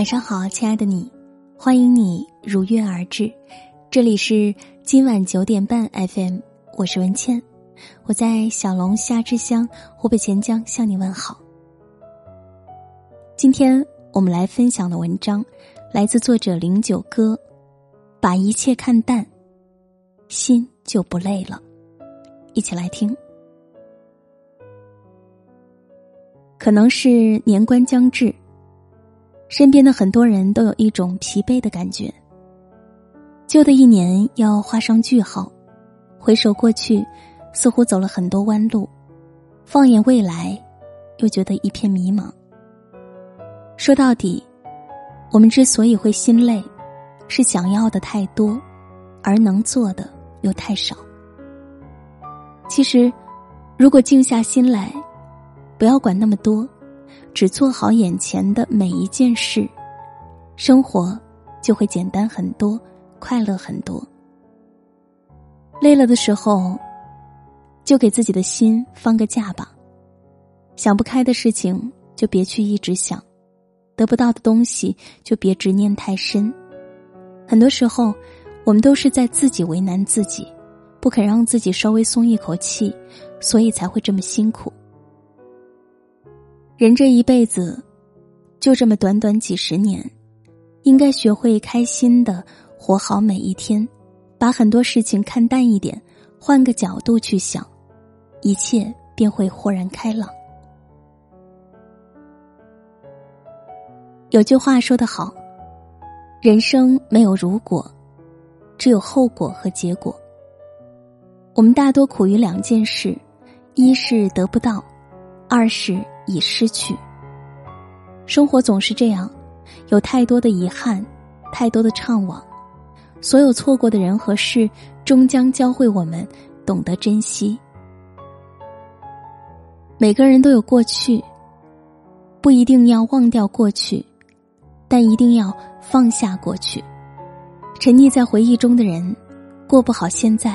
晚上好，亲爱的你，欢迎你如约而至。这里是今晚九点半 FM，我是文倩，我在小龙虾之乡湖北潜江向你问好。今天我们来分享的文章来自作者零九哥，把一切看淡，心就不累了。一起来听。可能是年关将至，身边的很多人都有一种疲惫的感觉。旧的一年要画上句号，回首过去，似乎走了很多弯路；放眼未来，又觉得一片迷茫。说到底，我们之所以会心累，是想要的太多，而能做的又太少。其实，如果静下心来。不要管那么多，只做好眼前的每一件事，生活就会简单很多，快乐很多。累了的时候，就给自己的心放个假吧。想不开的事情就别去一直想，得不到的东西就别执念太深。很多时候，我们都是在自己为难自己，不肯让自己稍微松一口气，所以才会这么辛苦。人这一辈子，就这么短短几十年，应该学会开心的活好每一天，把很多事情看淡一点，换个角度去想，一切便会豁然开朗。有句话说得好，人生没有如果，只有后果和结果。我们大多苦于两件事，一是得不到，二是。已失去。生活总是这样，有太多的遗憾，太多的怅惘。所有错过的人和事，终将教会我们懂得珍惜。每个人都有过去，不一定要忘掉过去，但一定要放下过去。沉溺在回忆中的人，过不好现在；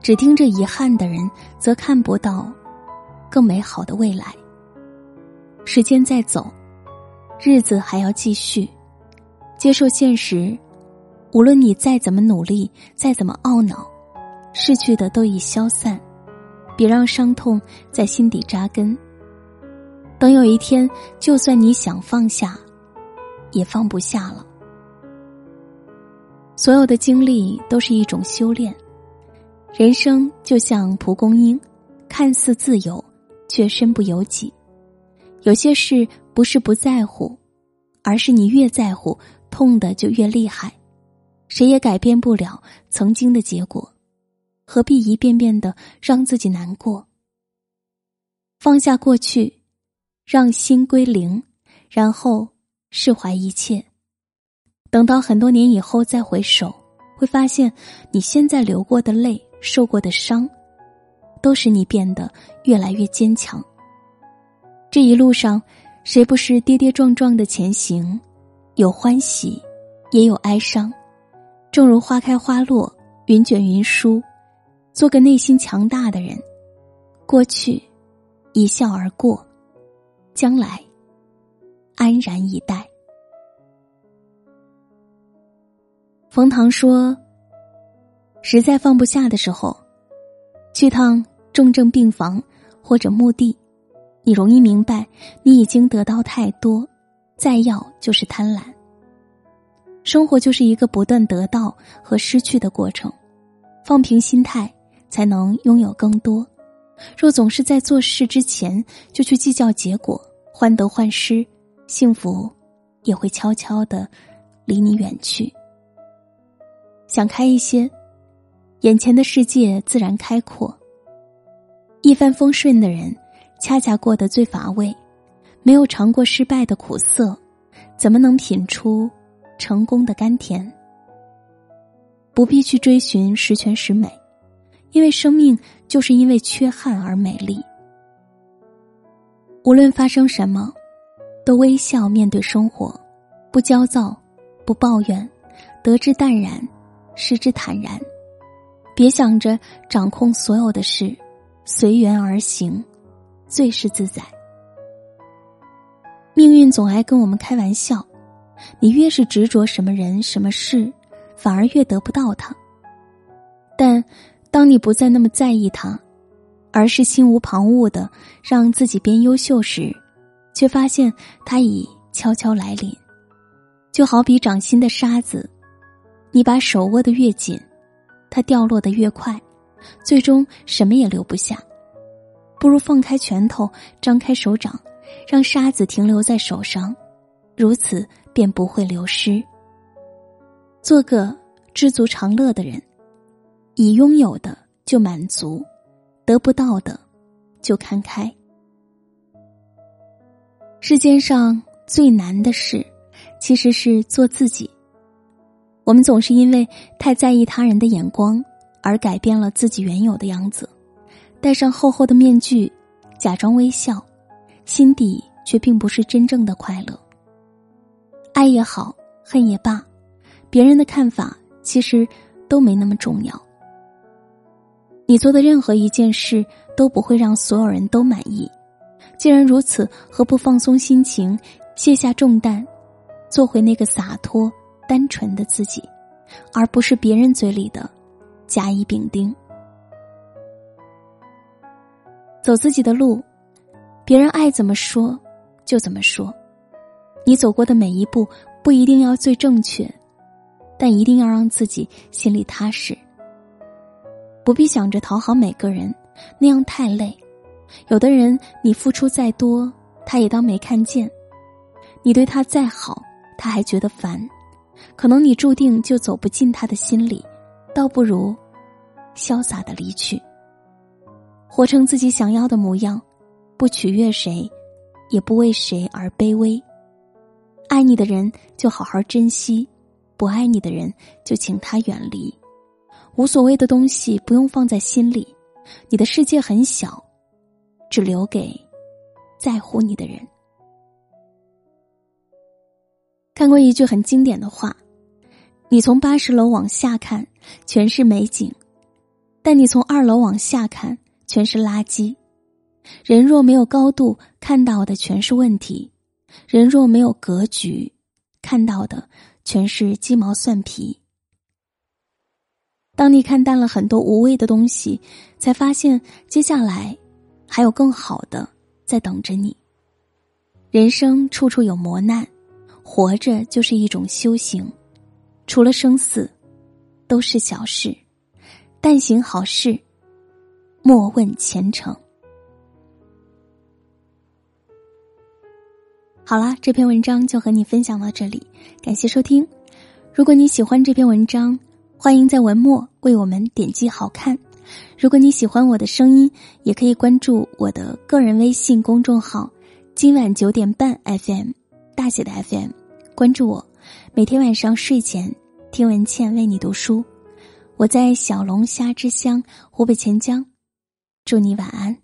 只盯着遗憾的人，则看不到更美好的未来。时间在走，日子还要继续。接受现实，无论你再怎么努力，再怎么懊恼，逝去的都已消散。别让伤痛在心底扎根。等有一天，就算你想放下，也放不下了。所有的经历都是一种修炼。人生就像蒲公英，看似自由，却身不由己。有些事不是不在乎，而是你越在乎，痛的就越厉害。谁也改变不了曾经的结果，何必一遍遍的让自己难过？放下过去，让心归零，然后释怀一切。等到很多年以后再回首，会发现你现在流过的泪、受过的伤，都使你变得越来越坚强。这一路上，谁不是跌跌撞撞的前行？有欢喜，也有哀伤。正如花开花落，云卷云舒。做个内心强大的人，过去一笑而过，将来安然以待。冯唐说：“实在放不下的时候，去趟重症病房或者墓地。”你容易明白，你已经得到太多，再要就是贪婪。生活就是一个不断得到和失去的过程，放平心态，才能拥有更多。若总是在做事之前就去计较结果，患得患失，幸福也会悄悄的离你远去。想开一些，眼前的世界自然开阔。一帆风顺的人。恰恰过得最乏味，没有尝过失败的苦涩，怎么能品出成功的甘甜？不必去追寻十全十美，因为生命就是因为缺憾而美丽。无论发生什么，都微笑面对生活，不焦躁，不抱怨，得之淡然，失之坦然。别想着掌控所有的事，随缘而行。最是自在。命运总爱跟我们开玩笑，你越是执着什么人、什么事，反而越得不到他。但当你不再那么在意他，而是心无旁骛的让自己变优秀时，却发现他已悄悄来临。就好比掌心的沙子，你把手握得越紧，它掉落的越快，最终什么也留不下。不如放开拳头，张开手掌，让沙子停留在手上，如此便不会流失。做个知足常乐的人，已拥有的就满足，得不到的就看开。世间上最难的事，其实是做自己。我们总是因为太在意他人的眼光，而改变了自己原有的样子。戴上厚厚的面具，假装微笑，心底却并不是真正的快乐。爱也好，恨也罢，别人的看法其实都没那么重要。你做的任何一件事都不会让所有人都满意。既然如此，何不放松心情，卸下重担，做回那个洒脱、单纯的自己，而不是别人嘴里的甲乙丙丁。走自己的路，别人爱怎么说就怎么说。你走过的每一步不一定要最正确，但一定要让自己心里踏实。不必想着讨好每个人，那样太累。有的人你付出再多，他也当没看见；你对他再好，他还觉得烦。可能你注定就走不进他的心里，倒不如潇洒的离去。活成自己想要的模样，不取悦谁，也不为谁而卑微。爱你的人就好好珍惜，不爱你的人就请他远离。无所谓的东西不用放在心里，你的世界很小，只留给在乎你的人。看过一句很经典的话：“你从八十楼往下看，全是美景；但你从二楼往下看。”全是垃圾。人若没有高度，看到的全是问题；人若没有格局，看到的全是鸡毛蒜皮。当你看淡了很多无谓的东西，才发现接下来还有更好的在等着你。人生处处有磨难，活着就是一种修行。除了生死，都是小事。但行好事。莫问前程。好啦，这篇文章就和你分享到这里，感谢收听。如果你喜欢这篇文章，欢迎在文末为我们点击好看。如果你喜欢我的声音，也可以关注我的个人微信公众号“今晚九点半 FM”，大写的 FM，关注我。每天晚上睡前听文倩为你读书。我在小龙虾之乡湖北潜江。祝你晚安。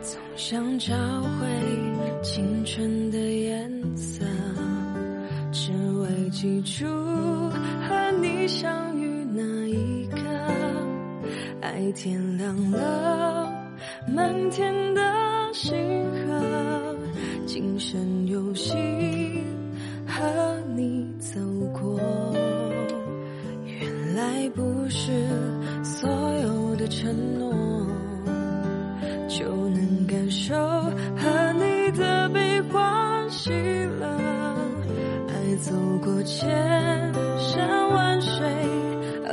总想找相遇那一刻，爱天亮了，满天的星河，今生有幸和你走过。原来不是所有的承诺，就能感受和你的悲欢喜乐也。走过千山万水，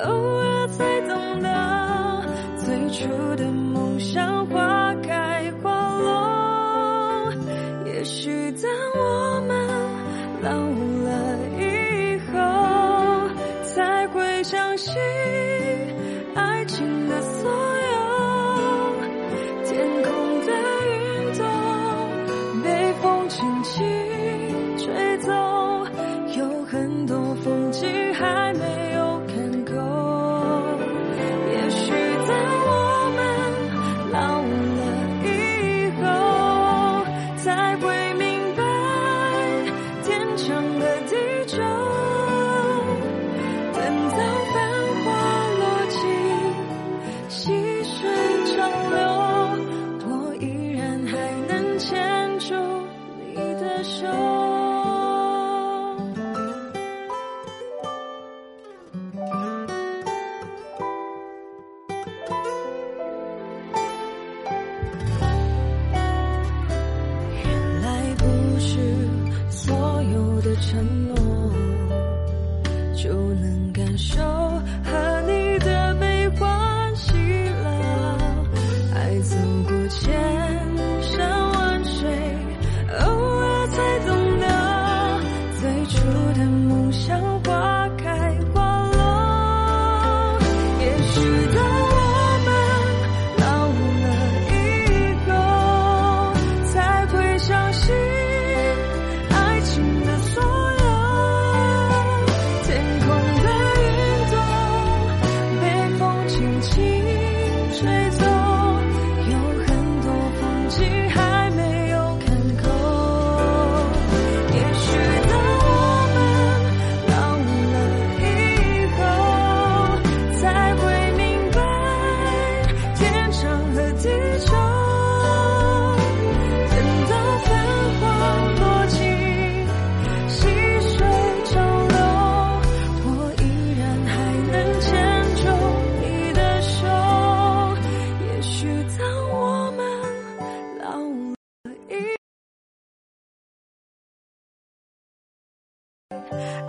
偶尔才懂得最初的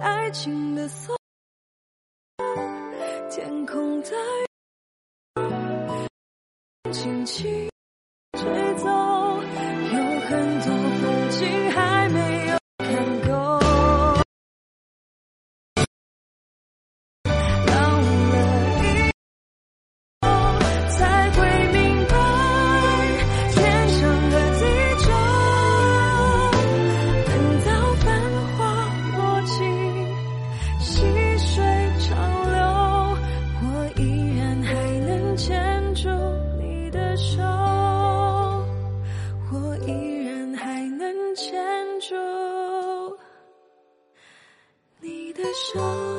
爱情的锁，天空的云轻轻。的手